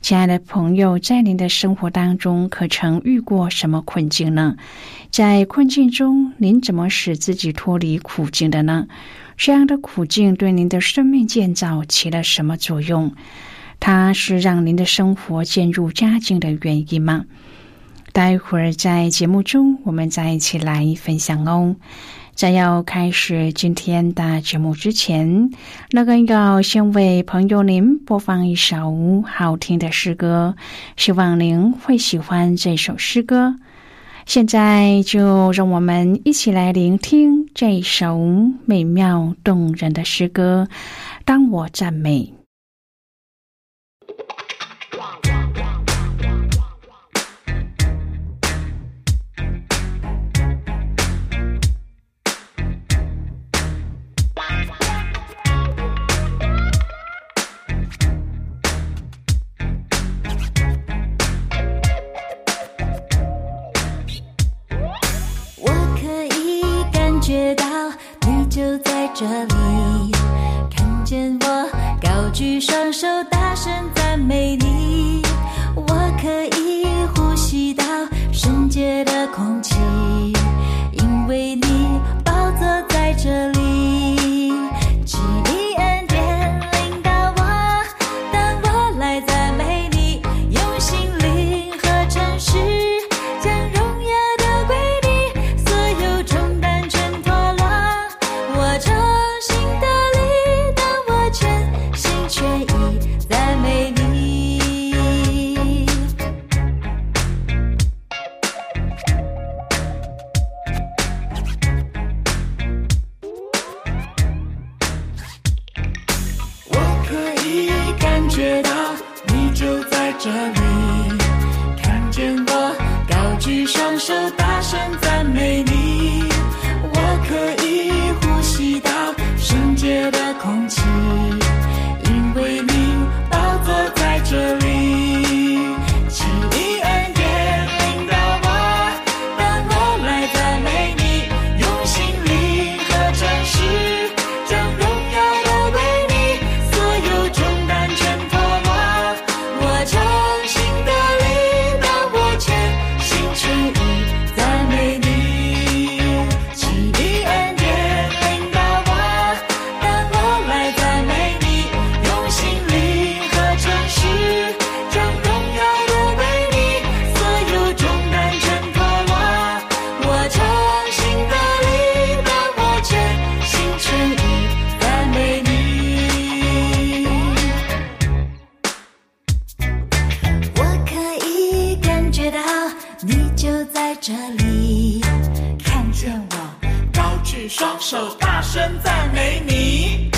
亲爱的朋友，在您的生活当中，可曾遇过什么困境呢？在困境中，您怎么使自己脱离苦境的呢？这样的苦境对您的生命建造起了什么作用？它是让您的生活渐入佳境的原因吗？待会儿在节目中，我们再一起来分享哦。在要开始今天的节目之前，那个要先为朋友您播放一首好听的诗歌，希望您会喜欢这首诗歌。现在就让我们一起来聆听这首美妙动人的诗歌。当我赞美。这里看见我高举双手，双手大声赞美你。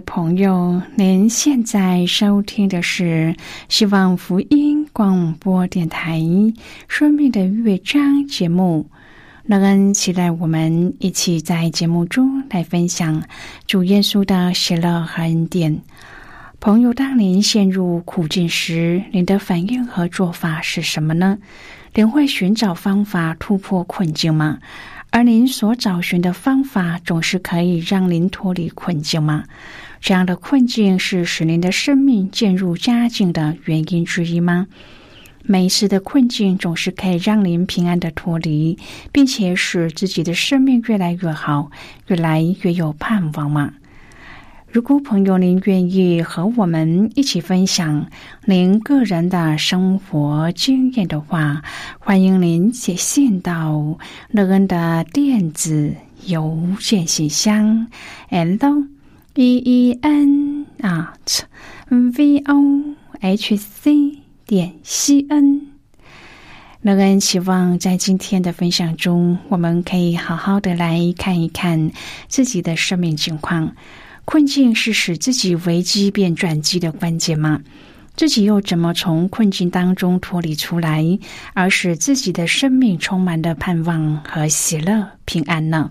朋友，您现在收听的是希望福音广播电台《生命的乐章》节目。乐恩期待我们一起在节目中来分享主耶稣的喜乐和恩典。朋友，当您陷入苦境时，您的反应和做法是什么呢？您会寻找方法突破困境吗？而您所找寻的方法，总是可以让您脱离困境吗？这样的困境是使您的生命渐入佳境的原因之一吗？每一次的困境总是可以让您平安的脱离，并且使自己的生命越来越好，越来越有盼望吗？如果朋友您愿意和我们一起分享您个人的生活经验的话，欢迎您写信到乐恩的电子邮件信箱，l e e n at v o h c 点 c n。乐恩希望在今天的分享中，我们可以好好的来看一看自己的生命情况。困境是使自己危机变转机的关键吗？自己又怎么从困境当中脱离出来，而使自己的生命充满了盼望和喜乐、平安呢？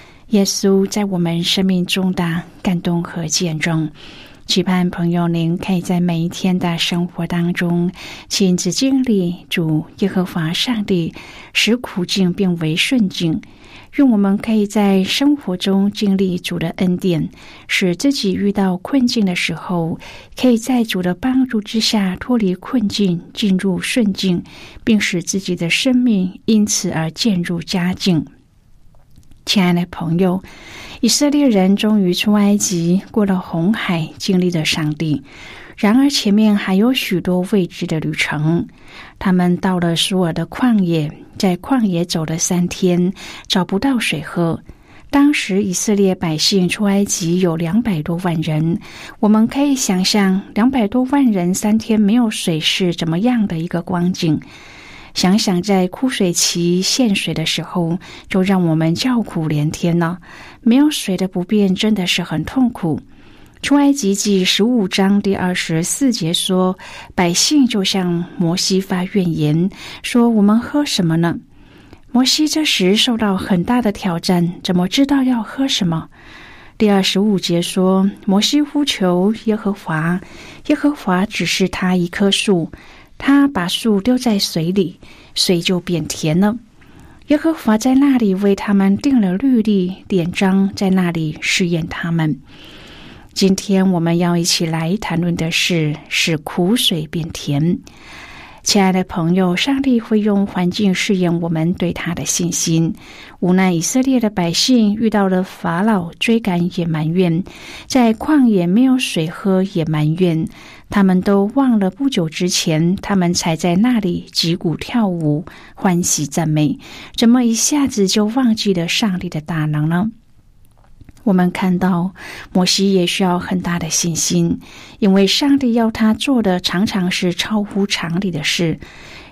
耶稣在我们生命中的感动和见证。期盼朋友您可以在每一天的生活当中，亲自经历主耶和华上帝使苦境变为顺境。愿我们可以在生活中经历主的恩典，使自己遇到困境的时候，可以在主的帮助之下脱离困境，进入顺境，并使自己的生命因此而渐入佳境。亲爱的朋友，以色列人终于出埃及，过了红海，经历了上帝。然而，前面还有许多未知的旅程。他们到了苏尔的旷野，在旷野走了三天，找不到水喝。当时以色列百姓出埃及有两百多万人，我们可以想象两百多万人三天没有水是怎么样的一个光景。想想在枯水期限水的时候，就让我们叫苦连天了。没有水的不便真的是很痛苦。出埃及记十五章第二十四节说：“百姓就向摩西发怨言，说我们喝什么呢？”摩西这时受到很大的挑战，怎么知道要喝什么？第二十五节说：“摩西呼求耶和华，耶和华指示他一棵树，他把树丢在水里，水就变甜了。耶和华在那里为他们定了律例典章，在那里试验他们。”今天我们要一起来谈论的是使苦水变甜。亲爱的朋友，上帝会用环境试验我们对他的信心。无奈以色列的百姓遇到了法老追赶，也埋怨；在旷野没有水喝，也埋怨。他们都忘了不久之前，他们才在那里击鼓跳舞，欢喜赞美。怎么一下子就忘记了上帝的大能呢？我们看到，摩西也需要很大的信心，因为上帝要他做的常常是超乎常理的事，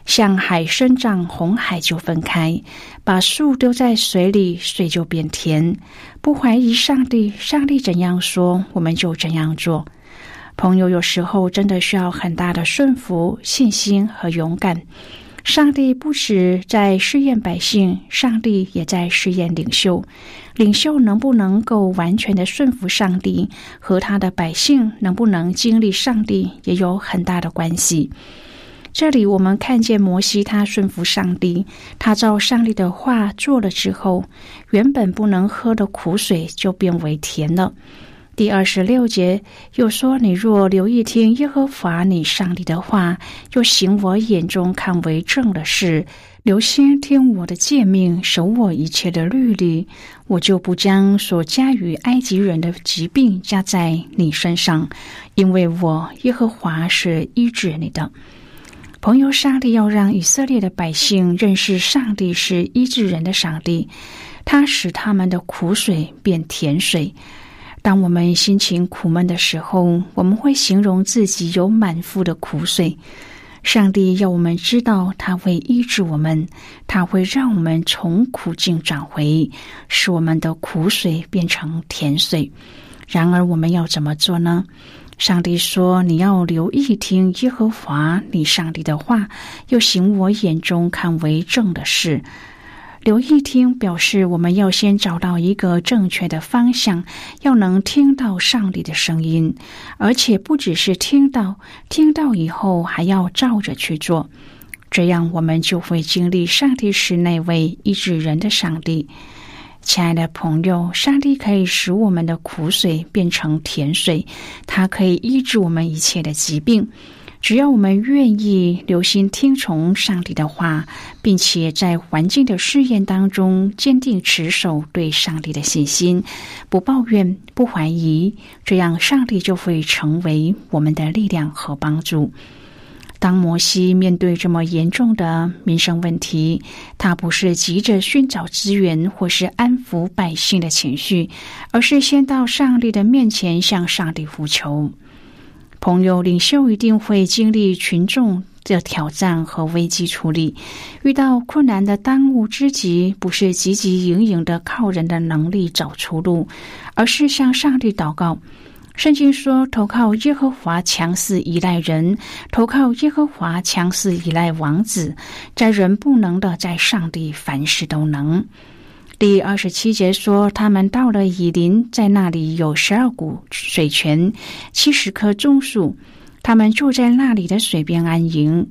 像海生长，红海就分开；把树丢在水里，水就变甜。不怀疑上帝，上帝怎样说，我们就怎样做。朋友，有时候真的需要很大的顺服、信心和勇敢。上帝不止在试验百姓，上帝也在试验领袖。领袖能不能够完全的顺服上帝，和他的百姓能不能经历上帝，也有很大的关系。这里我们看见摩西，他顺服上帝，他照上帝的话做了之后，原本不能喝的苦水就变为甜了。第二十六节又说：“你若留意听耶和华你上帝的话，又行我眼中看为正的事，留心听我的诫命，守我一切的律例，我就不将所加于埃及人的疾病加在你身上，因为我耶和华是医治你的。”朋友，上帝要让以色列的百姓认识上帝是医治人的上帝，他使他们的苦水变甜水。当我们心情苦闷的时候，我们会形容自己有满腹的苦水。上帝要我们知道，他会医治我们，他会让我们从苦境转回，使我们的苦水变成甜水。然而，我们要怎么做呢？上帝说：“你要留意听耶和华你上帝的话，又行我眼中看为正的事。”留意听表示，我们要先找到一个正确的方向，要能听到上帝的声音，而且不只是听到，听到以后还要照着去做，这样我们就会经历上帝是那位医治人的上帝。亲爱的朋友，上帝可以使我们的苦水变成甜水，它可以医治我们一切的疾病。只要我们愿意留心听从上帝的话，并且在环境的试验当中坚定持守对上帝的信心，不抱怨、不怀疑，这样上帝就会成为我们的力量和帮助。当摩西面对这么严重的民生问题，他不是急着寻找资源或是安抚百姓的情绪，而是先到上帝的面前向上帝呼求。朋友，领袖一定会经历群众的挑战和危机处理。遇到困难的当务之急，不是汲汲营营的靠人的能力找出路，而是向上帝祷告。圣经说：“投靠耶和华，强势依赖人；投靠耶和华，强势依赖王子。在人不能的，在上帝凡事都能。”第二十七节说，他们到了以林，在那里有十二股水泉，七十棵棕树，他们就在那里的水边安营。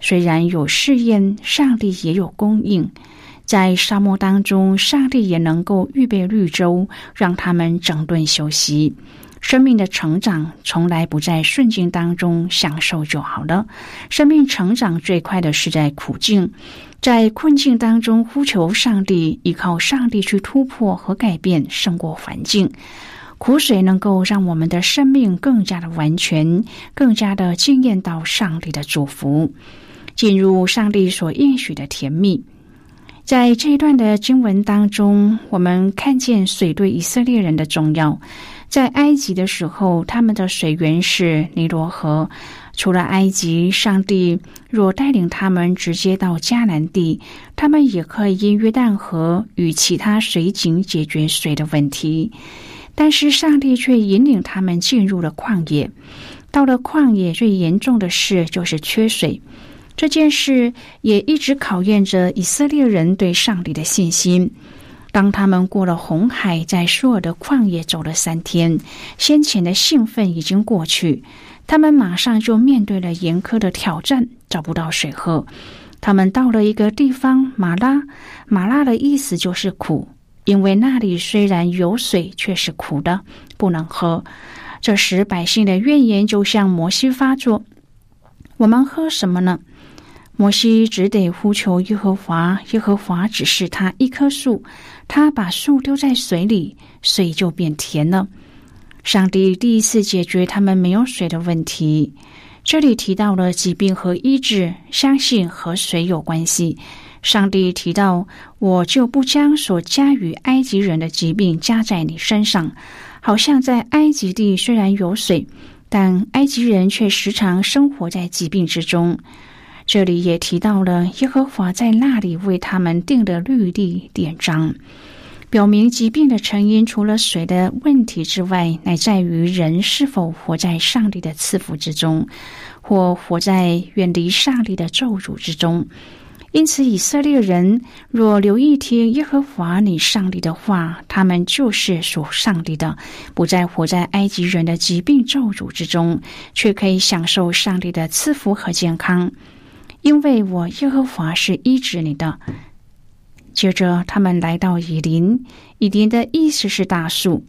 虽然有试验，上帝也有供应。在沙漠当中，上帝也能够预备绿洲，让他们整顿休息。生命的成长从来不在顺境当中享受就好了，生命成长最快的是在苦境。在困境当中呼求上帝，依靠上帝去突破和改变，胜过环境。苦水能够让我们的生命更加的完全，更加的惊艳到上帝的祝福，进入上帝所应许的甜蜜。在这一段的经文当中，我们看见水对以色列人的重要。在埃及的时候，他们的水源是尼罗河。除了埃及，上帝若带领他们直接到迦南地，他们也可以因约旦河与其他水井解决水的问题。但是上帝却引领他们进入了旷野。到了旷野，最严重的事就是缺水。这件事也一直考验着以色列人对上帝的信心。当他们过了红海，在舒尔的旷野走了三天，先前的兴奋已经过去。他们马上就面对了严苛的挑战，找不到水喝。他们到了一个地方，马拉。马拉的意思就是苦，因为那里虽然有水，却是苦的，不能喝。这时，百姓的怨言就向摩西发作：“我们喝什么呢？”摩西只得呼求耶和华，耶和华指示他一棵树，他把树丢在水里，水就变甜了。上帝第一次解决他们没有水的问题。这里提到了疾病和医治，相信和水有关系。上帝提到：“我就不将所加于埃及人的疾病加在你身上。”好像在埃及地虽然有水，但埃及人却时常生活在疾病之中。这里也提到了耶和华在那里为他们定的律例典章。表明疾病的成因，除了水的问题之外，乃在于人是否活在上帝的赐福之中，或活在远离上帝的咒诅之中。因此，以色列人若留意听耶和华你上帝的话，他们就是属上帝的，不再活在埃及人的疾病咒诅之中，却可以享受上帝的赐福和健康。因为我耶和华是医治你的。接着，他们来到以林。以林的意思是大树。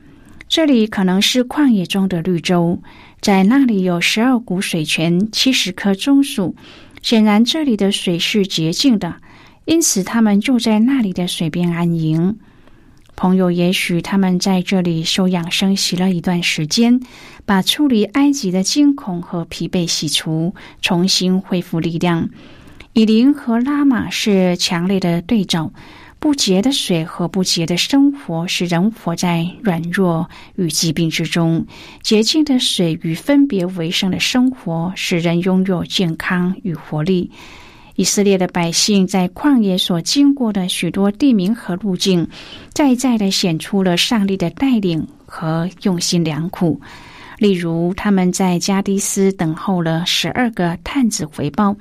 这里可能是旷野中的绿洲，在那里有十二股水泉、七十棵棕树。显然，这里的水是洁净的，因此他们就在那里的水边安营。朋友，也许他们在这里休养生息了一段时间，把处理埃及的惊恐和疲惫洗除，重新恢复力量。以琳和拉玛是强烈的对照。不洁的水和不洁的生活使人活在软弱与疾病之中；洁净的水与分别为圣的生活使人拥有健康与活力。以色列的百姓在旷野所经过的许多地名和路径，再再的显出了上帝的带领和用心良苦。例如，他们在加迪斯等候了十二个探子回报，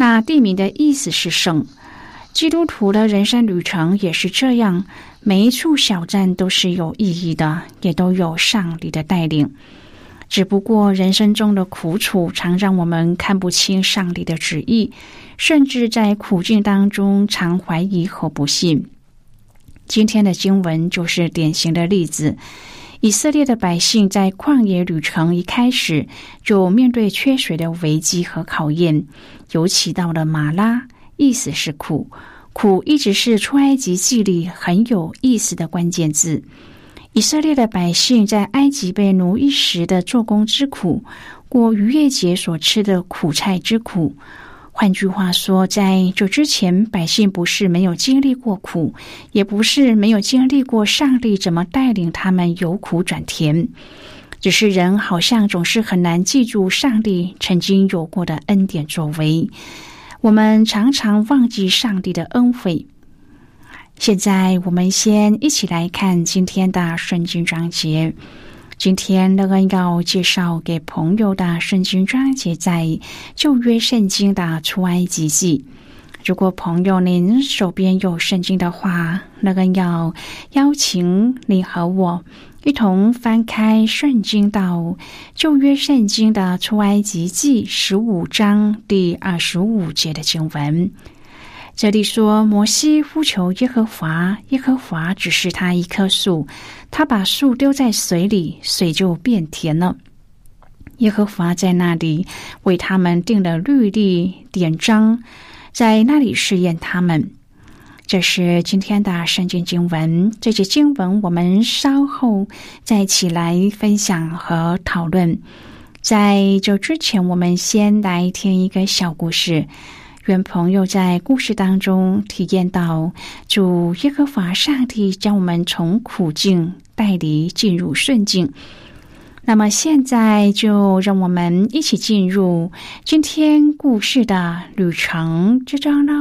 那地名的意思是圣。基督徒的人生旅程也是这样，每一处小站都是有意义的，也都有上帝的带领。只不过人生中的苦楚常让我们看不清上帝的旨意，甚至在苦境当中常怀疑和不信。今天的经文就是典型的例子。以色列的百姓在旷野旅程一开始就面对缺水的危机和考验，尤其到了马拉。意思是苦，苦一直是出埃及记里很有意思的关键字。以色列的百姓在埃及被奴役时的做工之苦，过逾越节所吃的苦菜之苦。换句话说，在这之前，百姓不是没有经历过苦，也不是没有经历过上帝怎么带领他们由苦转甜，只是人好像总是很难记住上帝曾经有过的恩典作为。我们常常忘记上帝的恩惠。现在，我们先一起来看今天的圣经章节。今天，乐恩要介绍给朋友的圣经章节在旧约圣经的出埃及记。如果朋友您手边有圣经的话，乐恩要邀请你和我。一同翻开圣经到旧约圣经的出埃及记十五章第二十五节的经文。这里说，摩西呼求耶和华，耶和华指示他一棵树，他把树丢在水里，水就变甜了。耶和华在那里为他们定了律例典章，在那里试验他们。这是今天的圣经经文。这节经文我们稍后再起来分享和讨论。在这之前，我们先来听一个小故事。愿朋友在故事当中体验到主耶和华上帝将我们从苦境带离进入顺境。那么现在就让我们一起进入今天故事的旅程之中喽。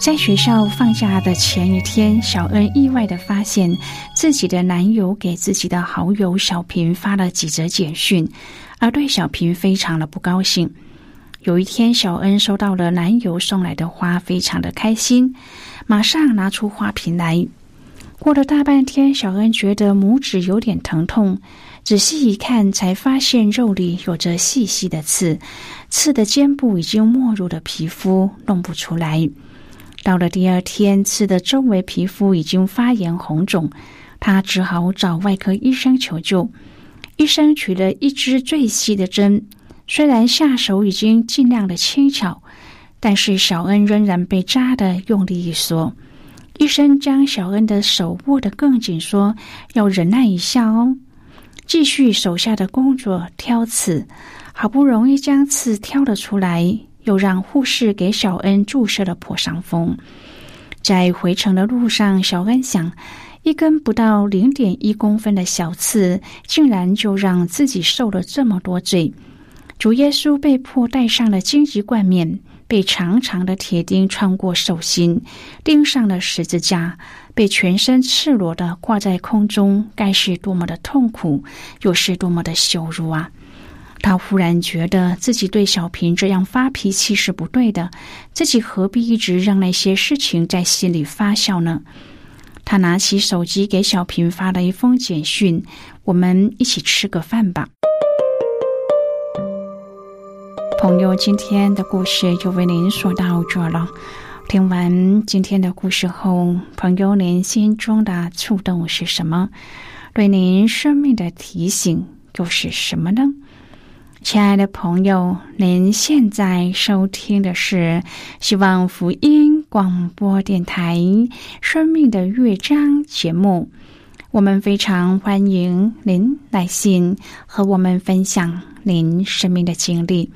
在学校放假的前一天，小恩意外的发现自己的男友给自己的好友小平发了几则简讯，而对小平非常的不高兴。有一天，小恩收到了男友送来的花，非常的开心，马上拿出花瓶来。过了大半天，小恩觉得拇指有点疼痛，仔细一看，才发现肉里有着细细的刺，刺的尖部已经没入了皮肤，弄不出来。到了第二天，刺的周围皮肤已经发炎红肿，他只好找外科医生求救。医生取了一支最细的针，虽然下手已经尽量的轻巧，但是小恩仍然被扎的用力一缩。医生将小恩的手握得更紧，说：“要忍耐一下哦。”继续手下的工作，挑刺，好不容易将刺挑了出来。又让护士给小恩注射了破伤风。在回程的路上，小恩想，一根不到零点一公分的小刺，竟然就让自己受了这么多罪。主耶稣被迫戴上了荆棘冠冕，被长长的铁钉穿过手心，钉上了十字架，被全身赤裸的挂在空中，该是多么的痛苦，又是多么的羞辱啊！他忽然觉得自己对小平这样发脾气是不对的，自己何必一直让那些事情在心里发酵呢？他拿起手机给小平发了一封简讯：“我们一起吃个饭吧。”朋友，今天的故事就为您说到这了。听完今天的故事后，朋友您心中的触动是什么？对您生命的提醒又是什么呢？亲爱的朋友，您现在收听的是希望福音广播电台《生命的乐章》节目。我们非常欢迎您来信和我们分享您生命的经历。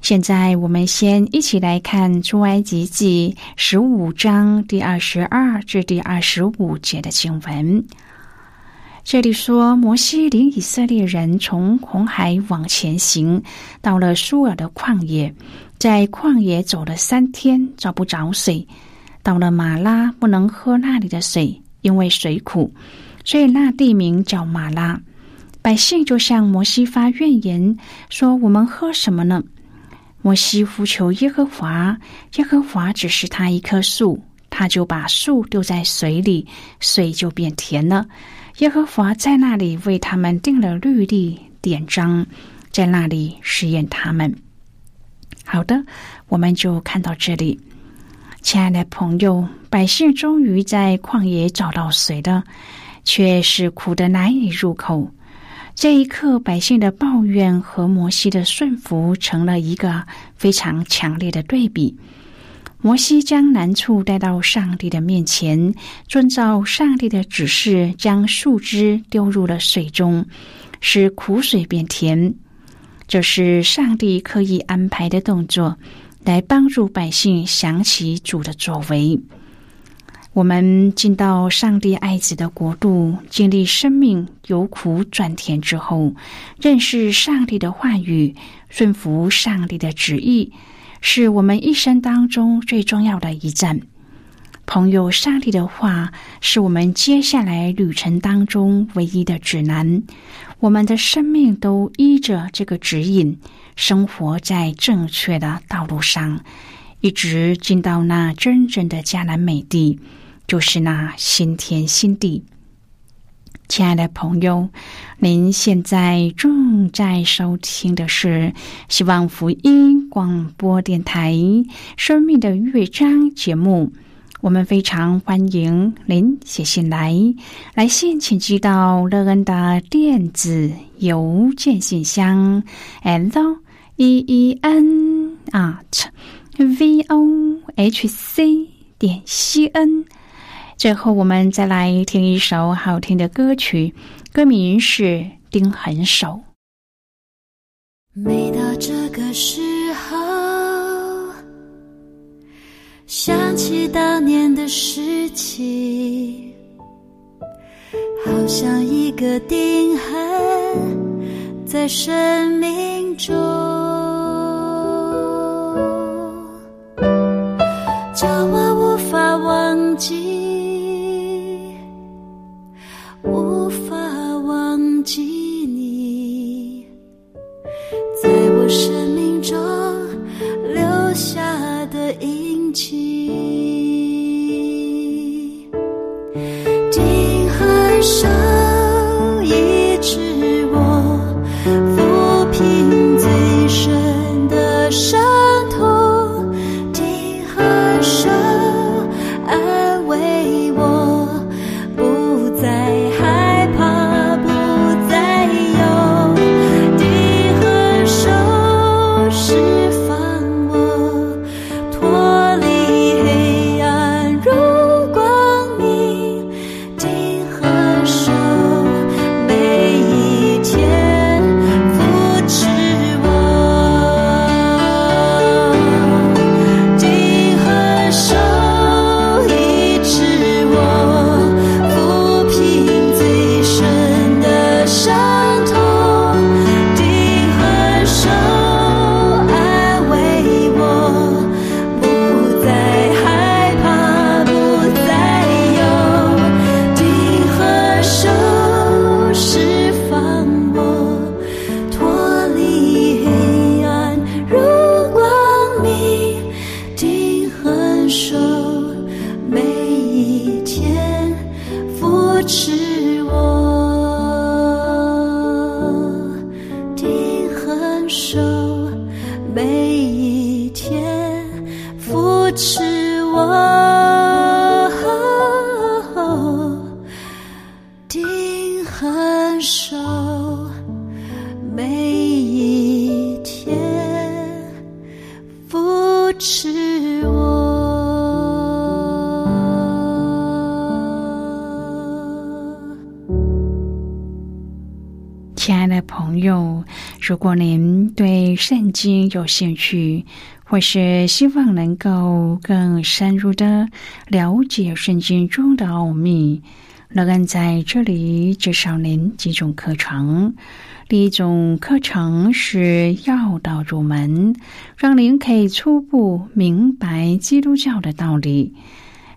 现在，我们先一起来看《出埃及记》十五章第二十二至第二十五节的经文。这里说，摩西领以色列人从红海往前行，到了苏尔的旷野，在旷野走了三天，找不着水。到了马拉，不能喝那里的水，因为水苦，所以那地名叫马拉。百姓就向摩西发怨言，说：“我们喝什么呢？”摩西呼求耶和华，耶和华指示他一棵树，他就把树丢在水里，水就变甜了。耶和华在那里为他们定了律例典章，在那里试验他们。好的，我们就看到这里。亲爱的朋友，百姓终于在旷野找到水了，却是苦的难以入口。这一刻，百姓的抱怨和摩西的顺服成了一个非常强烈的对比。摩西将难处带到上帝的面前，遵照上帝的指示，将树枝丢入了水中，使苦水变甜。这是上帝刻意安排的动作，来帮助百姓想起主的作为。我们进到上帝爱子的国度，经历生命由苦转甜之后，认识上帝的话语，顺服上帝的旨意，是我们一生当中最重要的一站。朋友，上帝的话是我们接下来旅程当中唯一的指南。我们的生命都依着这个指引，生活在正确的道路上，一直进到那真正的迦南美地。就是那新天新地，亲爱的朋友，您现在正在收听的是希望福音广播电台《生命的乐章》节目。我们非常欢迎您写信来，来信请寄到乐恩的电子邮件信箱：l e e n at v o h c 点 c n。最后，我们再来听一首好听的歌曲，歌名是《丁痕手》。每到这个时候，想起当年的事情，好像一个定痕在生命中，扶持我，定肯守每一天。扶持我，亲爱的朋友，如果您对圣经有兴趣。或是希望能够更深入的了解圣经中的奥秘，乐恩在这里介绍您几种课程。第一种课程是要道入门，让您可以初步明白基督教的道理。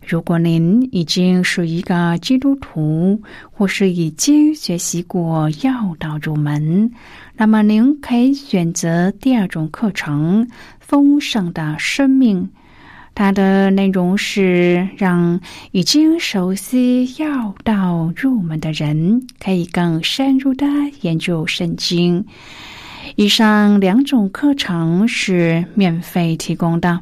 如果您已经是一个基督徒，或是已经学习过要道入门，那么您可以选择第二种课程《丰盛的生命》。它的内容是让已经熟悉要道入门的人可以更深入的研究圣经。以上两种课程是免费提供的。